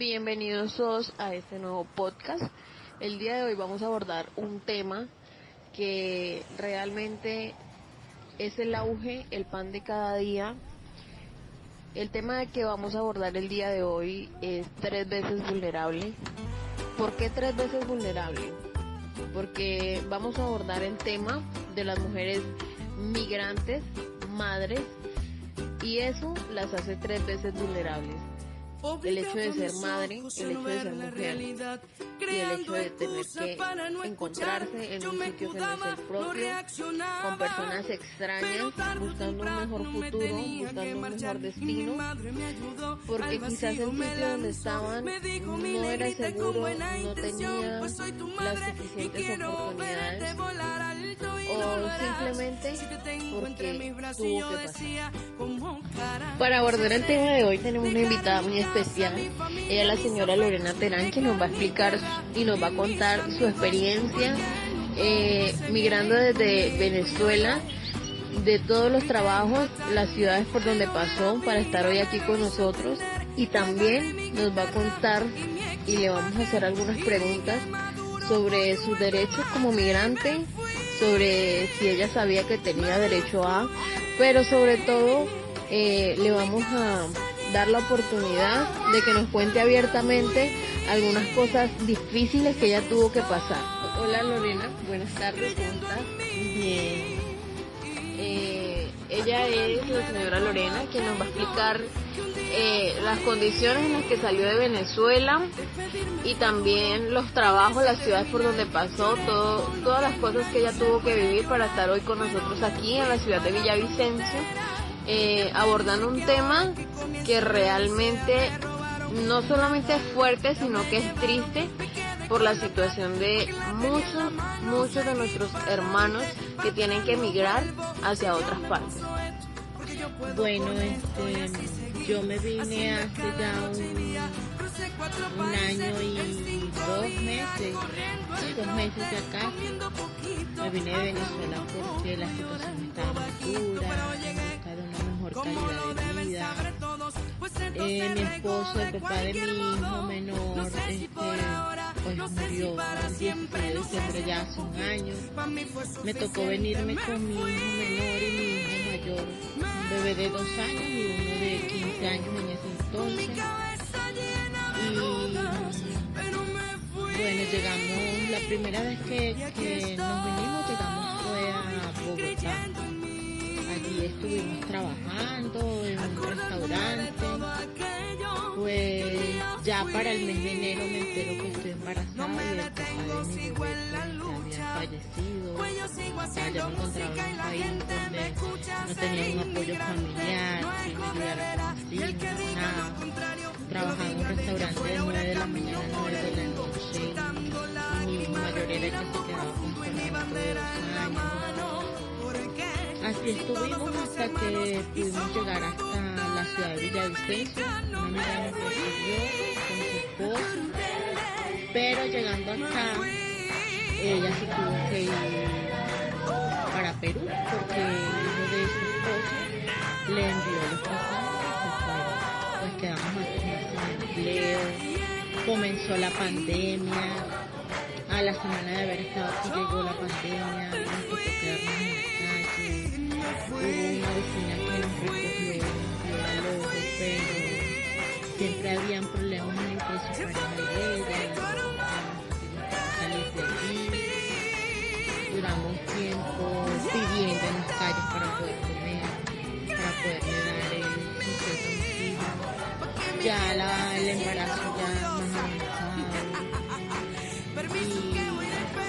Bienvenidos todos a este nuevo podcast. El día de hoy vamos a abordar un tema que realmente es el auge, el pan de cada día. El tema que vamos a abordar el día de hoy es tres veces vulnerable. ¿Por qué tres veces vulnerable? Porque vamos a abordar el tema de las mujeres migrantes, madres, y eso las hace tres veces vulnerables el hecho de ser madre, el hecho de ser mujer y el hecho de tener que encontrarse en un sitio que no es el propio, con personas extrañas, buscando un mejor futuro, buscando un mejor destino, porque quizás el sitio donde estaban no era seguro, no tenía las suficientes oportunidades simplemente porque tuvo que pasar. Para abordar el tema de hoy tenemos una invitada muy especial. Ella es la señora Lorena Terán, que nos va a explicar y nos va a contar su experiencia eh, migrando desde Venezuela, de todos los trabajos, las ciudades por donde pasó para estar hoy aquí con nosotros y también nos va a contar y le vamos a hacer algunas preguntas sobre sus derechos como migrante, sobre si ella sabía que tenía derecho a, pero sobre todo eh, le vamos a dar la oportunidad de que nos cuente abiertamente algunas cosas difíciles que ella tuvo que pasar. Hola Lorena, buenas tardes, ¿cómo estás? Bien. Ella es la señora Lorena quien nos va a explicar eh, las condiciones en las que salió de Venezuela y también los trabajos, las ciudades por donde pasó, todo, todas las cosas que ella tuvo que vivir para estar hoy con nosotros aquí en la ciudad de Villavicencio eh, abordando un tema que realmente no solamente es fuerte, sino que es triste por la situación de muchos, muchos de nuestros hermanos que tienen que emigrar hacia otras partes. Bueno, este, yo me vine hace ya un, un año y dos meses, dos meses de acá. Me vine de Venezuela porque la situación estaba muy dura, calidad de vida. Eh, mi esposo, el papá de mi hijo menor, este, pues murió el 16 de diciembre ya hace un año. Me tocó venirme con mi hijo menor y mi hijo mayor, un bebé de dos años y uno de 15 años en ese entonces. Y bueno, llegamos, la primera vez que, que nos vinimos, llegamos fue a Bogotá y estuvimos trabajando en un restaurante. Pues ya para el mes de enero me entero que estoy embarazada y el papá de mi bebé pues, había fallecido. ya me encontraba en un país donde no tenía un apoyo familiar, sin me ayudara con mis hijos, nada. Trabajaba en un restaurante de 9 de la mañana a 9 de la noche. y mi mayor era que se quedaba con su Así estuvimos hasta que pudimos llegar hasta la ciudad de Villavicencio. Una amiga nos recibió con su esposo, pero llegando acá, ella se tuvo que ir para Perú porque hijo de su esposo le envió los pasajes Pues quedamos aquí sin empleo, comenzó la pandemia. A la semana de haber estado aquí llegó la pandemia, nos tocó quedarnos en hubo una vecina que nos recogió pero siempre habían problemas entre su pareja y salir de allí. Duramos tiempo pidiendo en las calles para poder comer, para poderle dar el hijos. Ya la, el embarazo ya más avanzado.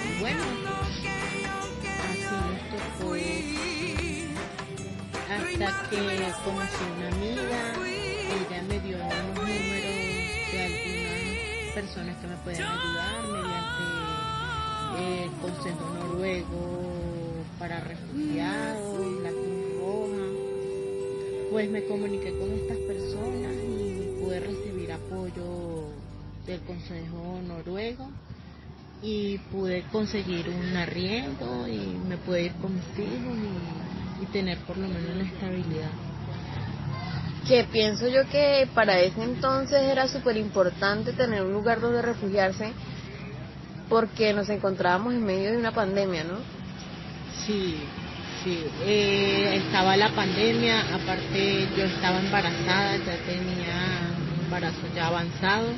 Y bueno, así nos tocó hasta que conocí una amiga, personas que me pueden ayudar mediante el Consejo Noruego para Refugiados, la Cruz Roja. Pues me comuniqué con estas personas y pude recibir apoyo del Consejo Noruego y pude conseguir un arriendo y me pude ir con mis hijos y y tener por lo menos la estabilidad. Que pienso yo que para ese entonces era súper importante tener un lugar donde refugiarse porque nos encontrábamos en medio de una pandemia, ¿no? Sí, sí. Eh, estaba la pandemia, aparte yo estaba embarazada, ya tenía un embarazo ya avanzado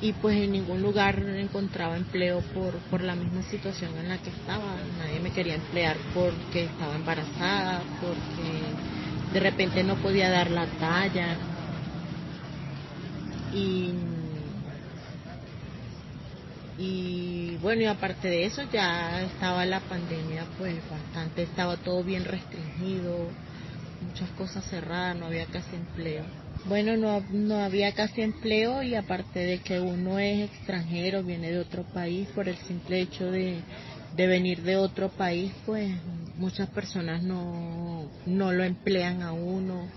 y pues en ningún lugar encontraba empleo por, por la misma situación en la que estaba. Nadie me quería emplear porque estaba embarazada, porque de repente no podía dar la talla. Y, y bueno, y aparte de eso ya estaba la pandemia pues bastante, estaba todo bien restringido, muchas cosas cerradas, no había casi empleo. Bueno, no, no había casi empleo y aparte de que uno es extranjero, viene de otro país, por el simple hecho de, de venir de otro país, pues muchas personas no, no lo emplean a uno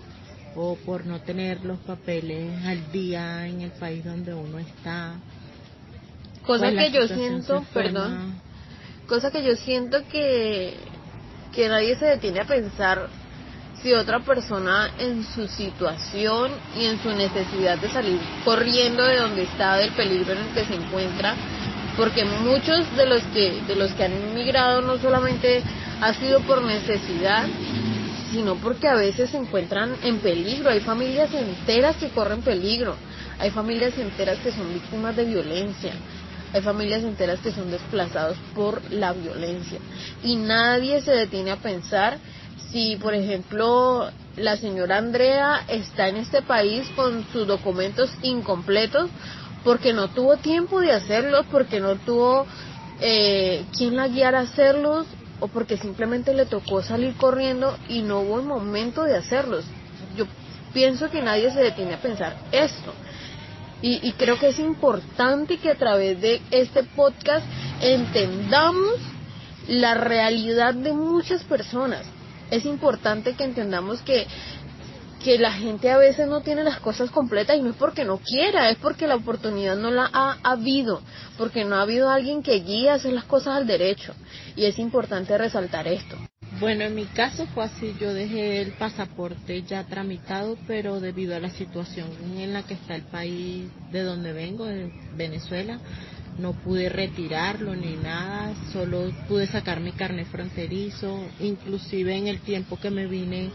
o por no tener los papeles al día en el país donde uno está. Cosa Pues que yo siento, perdón, cosa que yo siento que, que nadie se detiene a pensar si otra persona en su situación y en su necesidad de salir corriendo de donde está, del peligro en el que se encuentra, porque muchos de los que de los que han inmigrado no solamente ha sido por necesidad, sino porque a veces se encuentran en peligro. Hay familias enteras que corren peligro, hay familias enteras que son víctimas de violencia, hay familias enteras que son desplazados por la violencia. Y nadie se detiene a pensar si, por ejemplo, la señora Andrea está en este país con sus documentos incompletos porque no tuvo tiempo de hacerlos, porque no tuvo eh, quien la guiara a hacerlos o porque simplemente le tocó salir corriendo y no hubo el momento de hacerlos. Yo pienso que nadie se detiene a pensar esto. Y, y creo que es importante que a través de este podcast entendamos la realidad de muchas personas. Es importante que entendamos que, que la gente a veces no tiene las cosas completas y no es porque no quiera, es porque la oportunidad no la ha habido, porque no ha habido alguien que guíe a hacer las cosas al derecho. Y es importante resaltar esto. Bueno, en mi caso fue así, yo dejé el pasaporte ya tramitado, pero debido a la situación en la que está el país de donde vengo, de Venezuela, no pude retirarlo ni nada, solo pude sacar mi carnet fronterizo, inclusive en el tiempo que me vine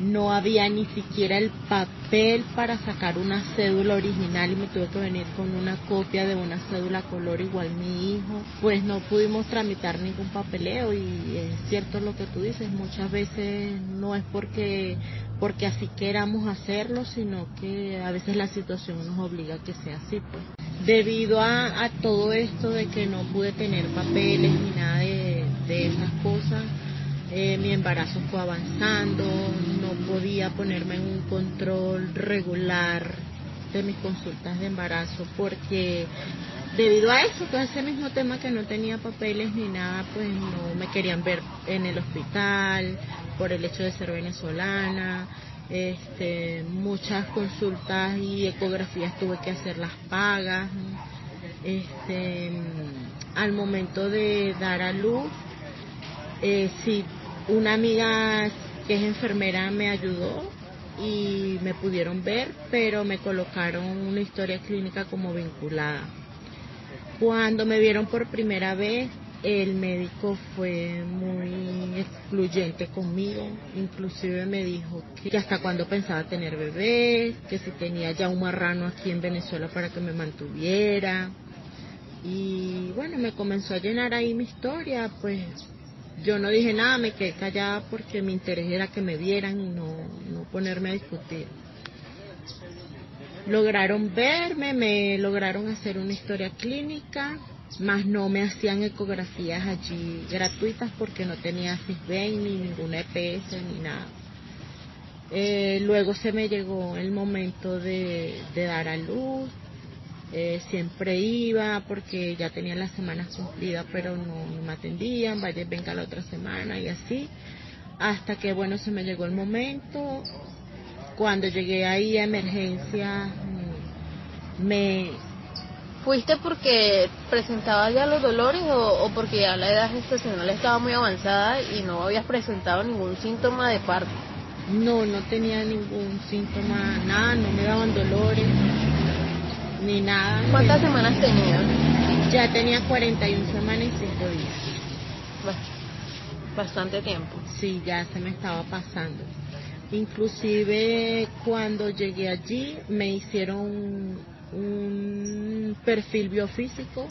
no había ni siquiera el papel para sacar una cédula original y me tuve que venir con una copia de una cédula color igual mi hijo. Pues no pudimos tramitar ningún papeleo y es cierto lo que tú dices, muchas veces no es porque porque así queramos hacerlo, sino que a veces la situación nos obliga a que sea así, pues. Debido a, a todo esto de que no pude tener papeles ni nada de, de esas cosas, eh, mi embarazo fue avanzando, no podía ponerme en un control regular de mis consultas de embarazo porque debido a eso, todo ese mismo tema que no tenía papeles ni nada, pues no me querían ver en el hospital por el hecho de ser venezolana. Este, muchas consultas y ecografías tuve que hacerlas pagas. Este, al momento de dar a luz, eh, sí, una amiga que es enfermera me ayudó y me pudieron ver, pero me colocaron una historia clínica como vinculada. Cuando me vieron por primera vez, el médico fue muy excluyente conmigo, inclusive me dijo que hasta cuando pensaba tener bebés, que si tenía ya un marrano aquí en Venezuela para que me mantuviera. Y bueno, me comenzó a llenar ahí mi historia, pues yo no dije nada, me quedé callada porque mi interés era que me vieran y no, no ponerme a discutir. Lograron verme, me lograron hacer una historia clínica, más no me hacían ecografías allí gratuitas porque no tenía CISBEN ni ninguna EPS ni nada. Eh, luego se me llegó el momento de, de dar a luz, eh, siempre iba porque ya tenía las semanas cumplidas pero no, no me atendían, vaya venga la otra semana y así, hasta que bueno se me llegó el momento, cuando llegué ahí a emergencia mm, me ¿Fuiste porque presentaba ya los dolores o, o porque ya la edad gestacional estaba muy avanzada y no habías presentado ningún síntoma de parto? No, no tenía ningún síntoma, nada, no me daban dolores, ni nada. ¿Cuántas semanas tenía? Ya tenía 41 semanas y 5 días. Bastante tiempo. Sí, ya se me estaba pasando. Inclusive cuando llegué allí me hicieron un perfil biofísico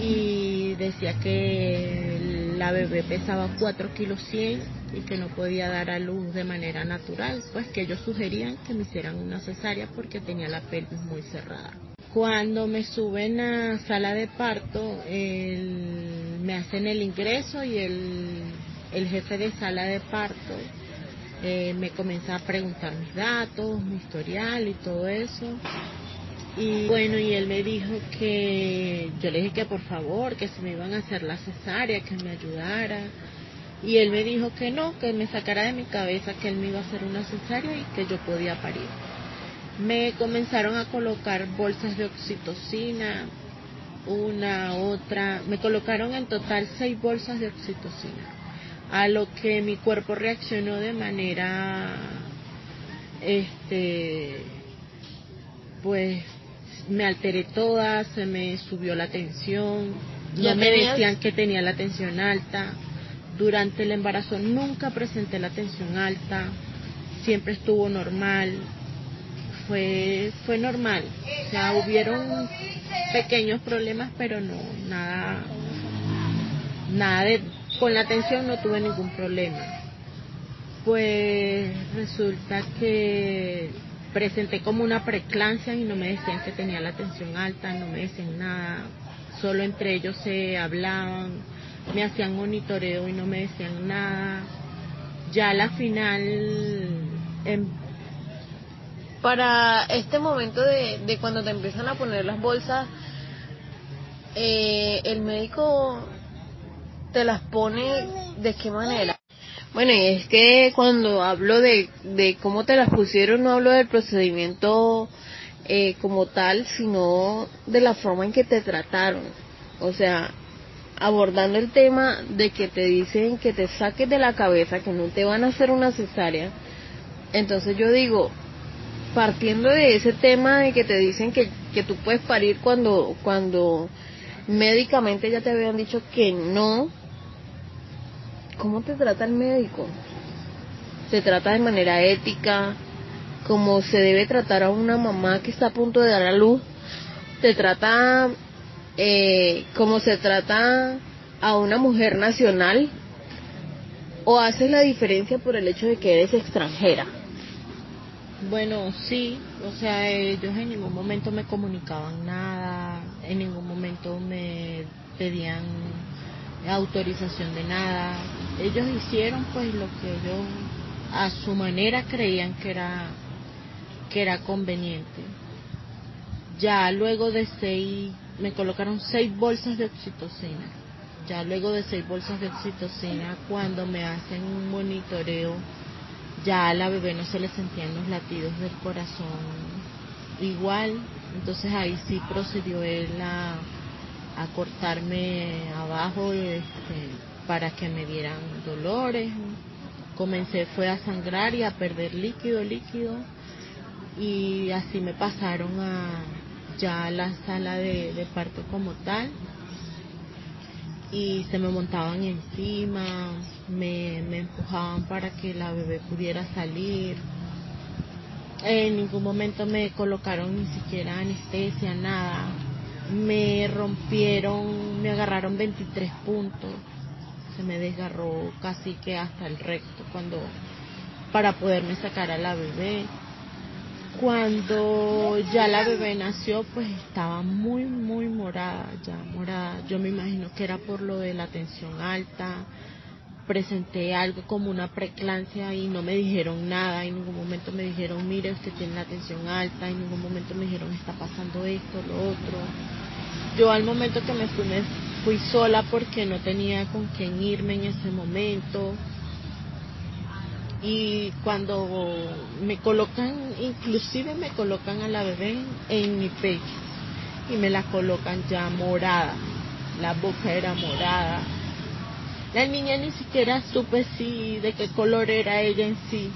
y decía que la bebé pesaba 4 kilos 100 y que no podía dar a luz de manera natural, pues que ellos sugerían que me hicieran una cesárea porque tenía la pelvis muy cerrada. Cuando me suben a sala de parto, me hacen el ingreso y el, el jefe de sala de parto eh, me comienza a preguntar mis datos, mi historial y todo eso. Y bueno, y él me dijo que yo le dije que por favor, que si me iban a hacer la cesárea, que me ayudara. Y él me dijo que no, que me sacara de mi cabeza que él me iba a hacer una cesárea y que yo podía parir. Me comenzaron a colocar bolsas de oxitocina, una, otra, me colocaron en total seis bolsas de oxitocina, a lo que mi cuerpo reaccionó de manera, este, pues me alteré toda, se me subió la tensión, ya me decían que tenía la tensión alta. Durante el embarazo nunca presenté la tensión alta, siempre estuvo normal, fue, fue normal. O sea, hubieron pequeños problemas, pero no, nada, nada de, con la tensión no tuve ningún problema. Pues resulta que presenté como una preclancia y no me decían que tenía la tensión alta, no me decían nada, solo entre ellos se hablaban, me hacían monitoreo y no me decían nada. Ya la final... Em, Para este momento de, de, cuando te empiezan a poner las bolsas, eh, el médico te las pone de qué manera? Bueno, y es que cuando hablo de, de cómo te las pusieron, no hablo del procedimiento eh, como tal, sino de la forma en que te trataron. O sea, abordando el tema de que te dicen que te saques de la cabeza, que no te van a hacer una cesárea. Entonces yo digo, partiendo de ese tema de que te dicen que, que tú puedes parir cuando, cuando médicamente ya te habían dicho que no, ¿cómo te trata el médico? Se trata de manera ética, como se debe tratar a una mamá que está a punto de dar a luz. Te trata eh, como se trata a una mujer nacional o haces la diferencia por el hecho de que eres extranjera. Bueno, sí, o sea, ellos en ningún momento me comunicaban nada, en ningún momento me pedían autorización de nada. Ellos hicieron pues lo que ellos a su manera creían que era que era conveniente. Ya luego de seis, me colocaron seis bolsas de oxitocina. Ya luego de seis bolsas de oxitocina, cuando me hacen un monitoreo, ya a la bebé no se le sentían los latidos del corazón igual. Entonces ahí sí procedió él a a cortarme abajo este, para que me dieran dolores. Comencé fue a sangrar y a perder líquido, líquido. Y así me pasaron a ya la sala de, parto como tal. Y se me montaban encima, me, me empujaban para que la bebé pudiera salir. En ningún momento me colocaron ni siquiera anestesia, nada me rompieron, me agarraron 23 puntos, se me desgarró casi que hasta el recto cuando para poderme sacar a la bebé. Cuando ya la bebé nació, pues estaba muy, muy morada, ya morada. Yo me imagino que era por lo de la tensión alta. Presenté algo como una preclancia y no me dijeron nada. En ningún momento me dijeron, mire, usted tiene la tensión alta. En ningún momento me dijeron, está pasando esto, lo otro. Yo al momento que me fui, me fui sola porque no tenía con quién irme en ese momento. Y cuando me colocan, inclusive me colocan a la bebé en mi pecho y me la colocan ya morada. La boca era morada. La niña ni siquiera supe si de qué color era ella en sí.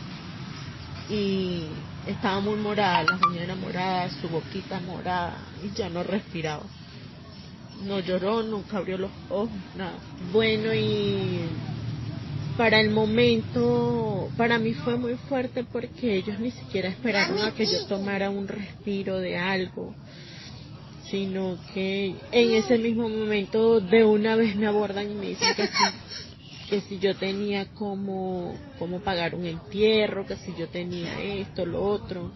Y estaba muy morada, la era morada, su boquita morada y ya no respiraba. No lloró, nunca abrió los ojos, nada. Bueno, y para el momento, para mí fue muy fuerte porque ellos ni siquiera esperaron a que yo tomara un respiro de algo, sino que en ese mismo momento de una vez me abordan y me dicen que si, que si yo tenía como, como pagar un entierro, que si yo tenía esto, lo otro.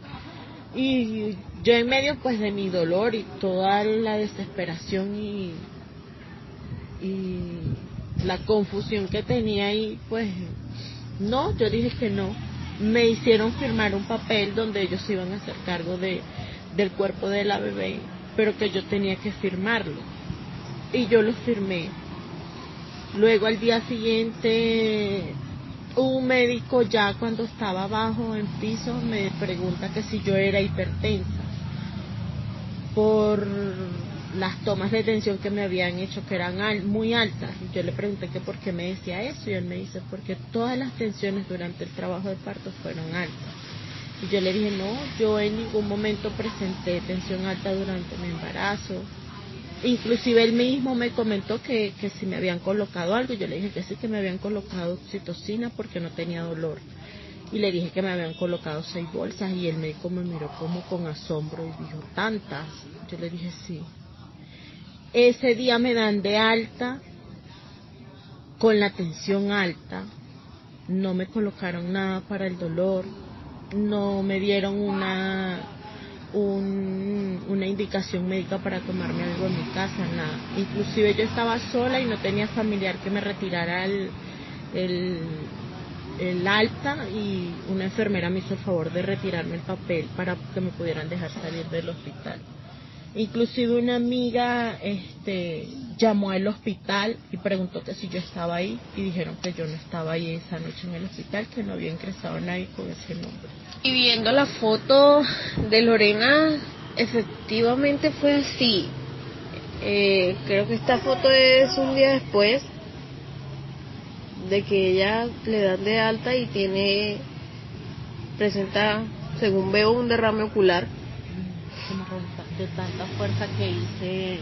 Y yo en medio pues de mi dolor y toda la desesperación y, y la confusión que tenía ahí, pues no, yo dije que no. Me hicieron firmar un papel donde ellos iban a hacer cargo de, del cuerpo de la bebé, pero que yo tenía que firmarlo. Y yo lo firmé. Luego al día siguiente, un médico ya cuando estaba abajo en piso me pregunta que si yo era hipertensa por las tomas de tensión que me habían hecho que eran muy altas. Yo le pregunté que por qué me decía eso y él me dice porque todas las tensiones durante el trabajo de parto fueron altas. Y yo le dije, no, yo en ningún momento presenté tensión alta durante mi embarazo. Inclusive él mismo me comentó que, que si me habían colocado algo, yo le dije que sí que me habían colocado oxitocina porque no tenía dolor. Y le dije que me habían colocado seis bolsas y el médico me miró como con asombro y dijo, ¿tantas? Yo le dije sí. Ese día me dan de alta con la tensión alta. No me colocaron nada para el dolor. No me dieron una, una indicación médica para tomarme algo en mi casa, nada. Inclusive yo estaba sola y no tenía familiar que me retirara el, el, el alta y una enfermera me hizo el favor de retirarme el papel para que me pudieran dejar salir del hospital. Inclusive una amiga este, llamó al hospital y preguntó que si yo estaba ahí y dijeron que yo no estaba ahí esa noche en el hospital, que no había ingresado nadie con ese nombre. Y viendo la foto de Lorena, efectivamente fue así. Eh, creo que esta foto es un día después de que ella le dan de alta y tiene, presenta, según veo, un derrame ocular de tanta fuerza que hice,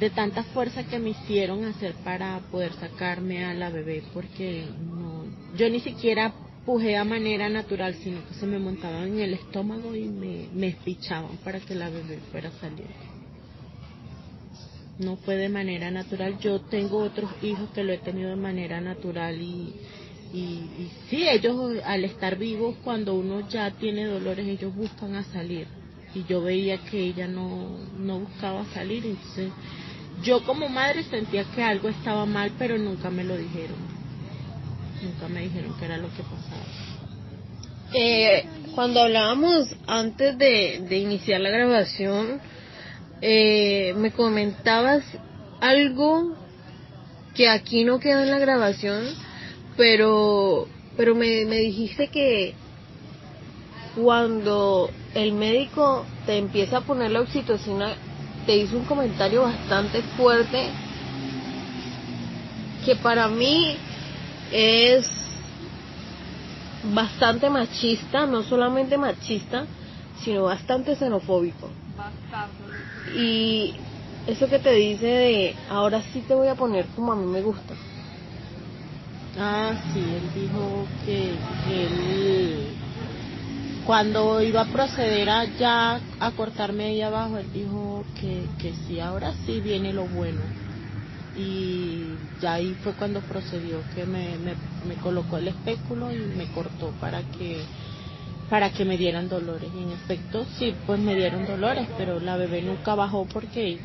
de tanta fuerza que me hicieron hacer para poder sacarme a la bebé, porque no, yo ni siquiera pujé a manera natural, sino que se me montaban en el estómago y me, me espichaban para que la bebé fuera a salir. No fue de manera natural. Yo tengo otros hijos que lo he tenido de manera natural y, y, y sí, ellos al estar vivos, cuando uno ya tiene dolores, ellos buscan a salir y yo veía que ella no, no buscaba salir, entonces yo como madre sentía que algo estaba mal, pero nunca me lo dijeron, nunca me dijeron qué era lo que pasaba. Eh, cuando hablábamos antes de, de iniciar la grabación, eh, me comentabas algo que aquí no queda en la grabación, pero, pero me, me dijiste que cuando el médico te empieza a poner la oxitocina, te hizo un comentario bastante fuerte que para mí es bastante machista, no solamente machista, sino bastante xenofóbico. Y eso que te dice de ahora sí te voy a poner como a mí me gusta. Ah, sí, él dijo que él cuando iba a proceder a ya a cortarme ahí abajo, él dijo que, que sí, ahora sí viene lo bueno. Y ya ahí fue cuando procedió, que me, me, me colocó el espéculo y me cortó para que para que me dieran dolores. Y en efecto, sí, pues me dieron dolores, pero la bebé nunca bajó porque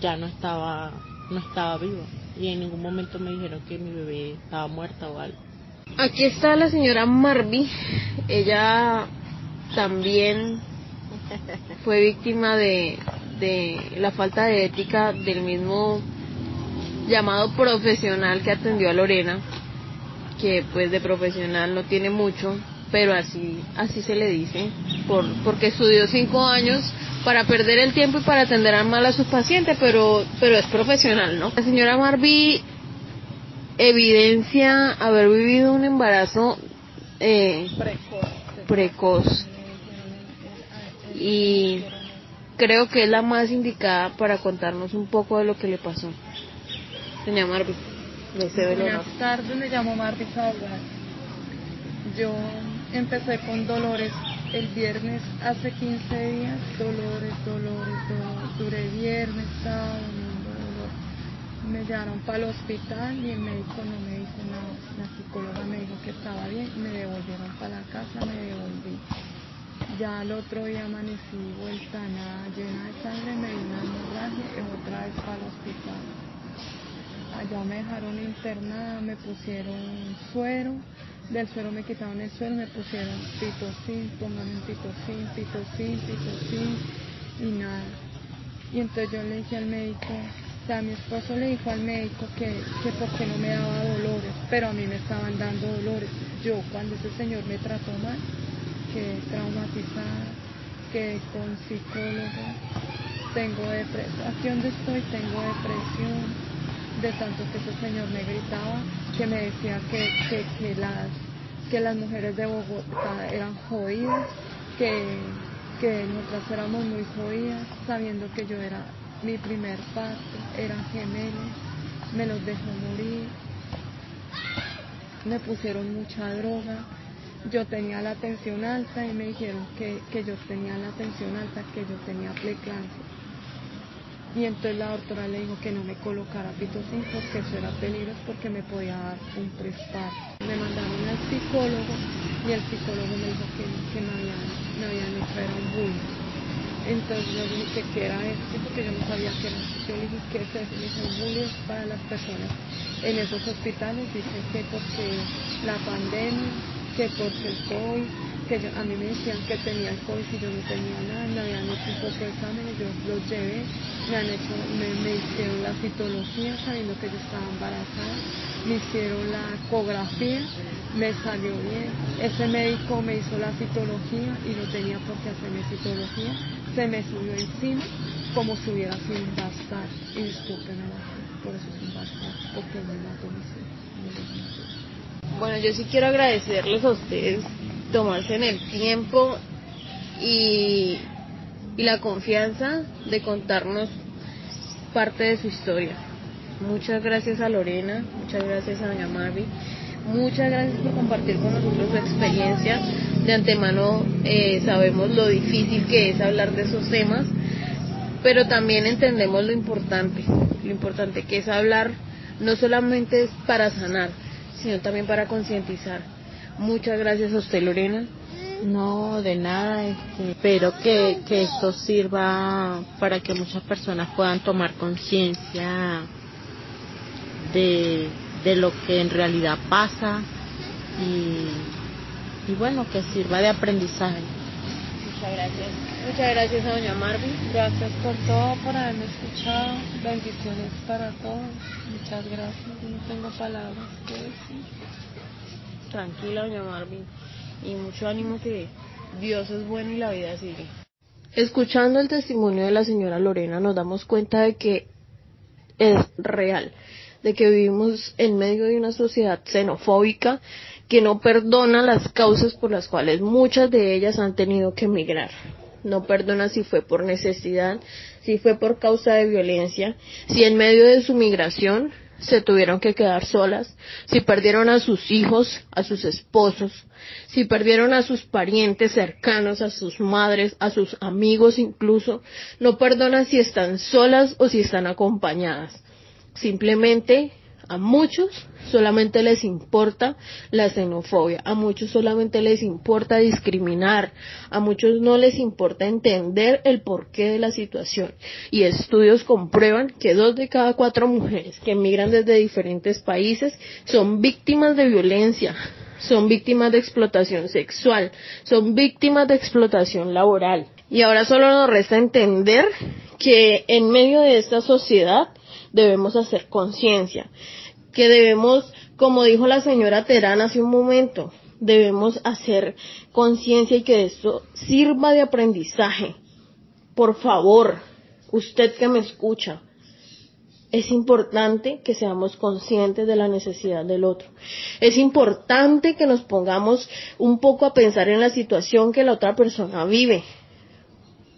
ya no estaba, no estaba viva. Y en ningún momento me dijeron que mi bebé estaba muerta o algo. Aquí está la señora Marby. Ella también fue víctima de, de la falta de ética del mismo llamado profesional que atendió a Lorena, que pues de profesional no tiene mucho, pero así así se le dice, por, porque estudió cinco años para perder el tiempo y para atender mal a sus pacientes, pero pero es profesional, ¿no? La señora Marby evidencia haber vivido un embarazo eh, precoz. Y creo que es la más indicada para contarnos un poco de lo que le pasó. Doña Marvi, Buenas tardes, me llamo Marvi Yo empecé con dolores el viernes hace 15 días, dolores, dolores, dolores. Duré viernes, sábado, Me llevaron para el hospital y el médico no me dijo nada. La psicóloga me dijo que estaba bien, me devolvieron para la casa, me devolví. Ya el otro día amanecí vuelta nada, llena de sangre, me dio una hemorragia y otra vez para el hospital. Allá me dejaron internada, me pusieron suero del suero me quitaron el suero, me pusieron pitocin, pónganme pitocin, pitocin, pitocin y nada. Y entonces yo le dije al médico, o sea, mi esposo le dijo al médico que, que porque no me daba dolores, pero a mí me estaban dando dolores. Yo cuando ese señor me trató mal, que traumatizada, que con psicólogo, tengo depresión, aquí donde estoy tengo depresión, de tanto que ese señor me gritaba, que me decía que, que, las, que las mujeres de Bogotá eran jodidas, que, que nosotras éramos muy jodidas, sabiendo que yo era mi primer parto, eran gemelos, me los dejó morir, me pusieron mucha droga, yo tenía la tensión alta y me dijeron que, que yo tenía la tensión alta, que yo tenía preeclampsia y entonces la doctora le dijo que no me colocara pitocin porque eso era peligroso porque me podía dar un presparto. Me mandaron al psicólogo y el psicólogo me dijo que, que me, habían, me habían hecho era un bullying. Entonces yo dije que era esto porque yo no sabía qué era. Yo dije que es eso. Bullying para las personas en esos hospitales. Dice que porque la pandemia, que porque el COVID, que a mí me decían que tenía el COVID y yo no tenía nada, me habían hecho un poco de exámenes, yo los llevé, me han hecho, me, hicieron la citología sabiendo que yo estaba embarazada, me hicieron la ecografía, me salió bien, ese médico me hizo la citología y no tenía por qué hacerme citología, se me subió encima como si hubiera sido un bastar, y discúlpenme por eso es un bastar, porque me mató mis Bueno, yo sí quiero agradecerles a ustedes tomarse en el tiempo y, y la confianza de contarnos parte de su historia. Muchas gracias a Lorena, muchas gracias a doña Marvi, muchas gracias por compartir con nosotros su experiencia. De antemano eh, sabemos lo difícil que es hablar de esos temas, pero también entendemos lo importante, lo importante que es hablar no solamente es para sanar, sino también para concientizar. Muchas gracias a usted, Lorena. No, de nada. Este, espero que, que esto sirva para que muchas personas puedan tomar conciencia de, de lo que en realidad pasa y, y bueno, que sirva de aprendizaje. Muchas gracias. Muchas gracias a doña Marvin. Gracias por todo, por haberme escuchado. Bendiciones para todos. Muchas gracias. No tengo palabras que decir tranquila, doña Marvin, y mucho ánimo que Dios es bueno y la vida sigue. Escuchando el testimonio de la señora Lorena nos damos cuenta de que es real, de que vivimos en medio de una sociedad xenofóbica que no perdona las causas por las cuales muchas de ellas han tenido que emigrar. No perdona si fue por necesidad, si fue por causa de violencia, si en medio de su migración se tuvieron que quedar solas, si perdieron a sus hijos, a sus esposos, si perdieron a sus parientes cercanos, a sus madres, a sus amigos incluso, no perdona si están solas o si están acompañadas. Simplemente a muchos solamente les importa la xenofobia, a muchos solamente les importa discriminar, a muchos no les importa entender el porqué de la situación. Y estudios comprueban que dos de cada cuatro mujeres que emigran desde diferentes países son víctimas de violencia, son víctimas de explotación sexual, son víctimas de explotación laboral. Y ahora solo nos resta entender que en medio de esta sociedad debemos hacer conciencia que debemos, como dijo la señora Terán hace un momento, debemos hacer conciencia y que esto sirva de aprendizaje. Por favor, usted que me escucha, es importante que seamos conscientes de la necesidad del otro. Es importante que nos pongamos un poco a pensar en la situación que la otra persona vive.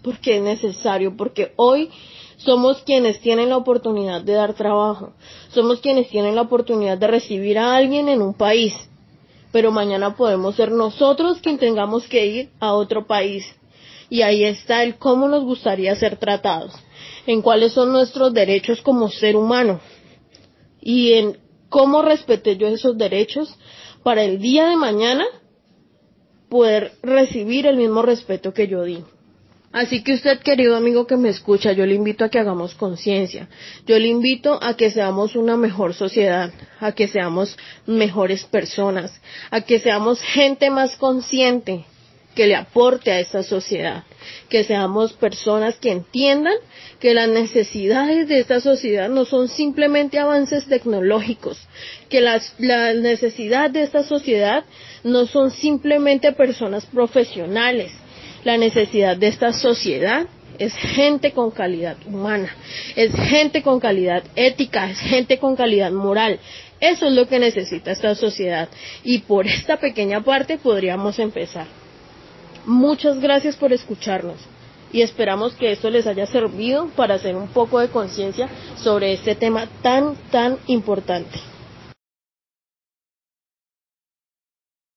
Porque es necesario, porque hoy somos quienes tienen la oportunidad de dar trabajo, somos quienes tienen la oportunidad de recibir a alguien en un país, pero mañana podemos ser nosotros quien tengamos que ir a otro país. Y ahí está el cómo nos gustaría ser tratados, en cuáles son nuestros derechos como ser humano y en cómo respete yo esos derechos para el día de mañana poder recibir el mismo respeto que yo di. Así que usted, querido amigo que me escucha, yo le invito a que hagamos conciencia. Yo le invito a que seamos una mejor sociedad, a que seamos mejores personas, a que seamos gente más consciente que le aporte a esta sociedad, que seamos personas que entiendan que las necesidades de esta sociedad no son simplemente avances tecnológicos, que las, la necesidad de esta sociedad no son simplemente personas profesionales, la necesidad de esta sociedad es gente con calidad humana, es gente con calidad ética, es gente con calidad moral. Eso es lo que necesita esta sociedad y por esta pequeña parte podríamos empezar. Muchas gracias por escucharnos y esperamos que esto les haya servido para hacer un poco de conciencia sobre este tema tan, tan importante.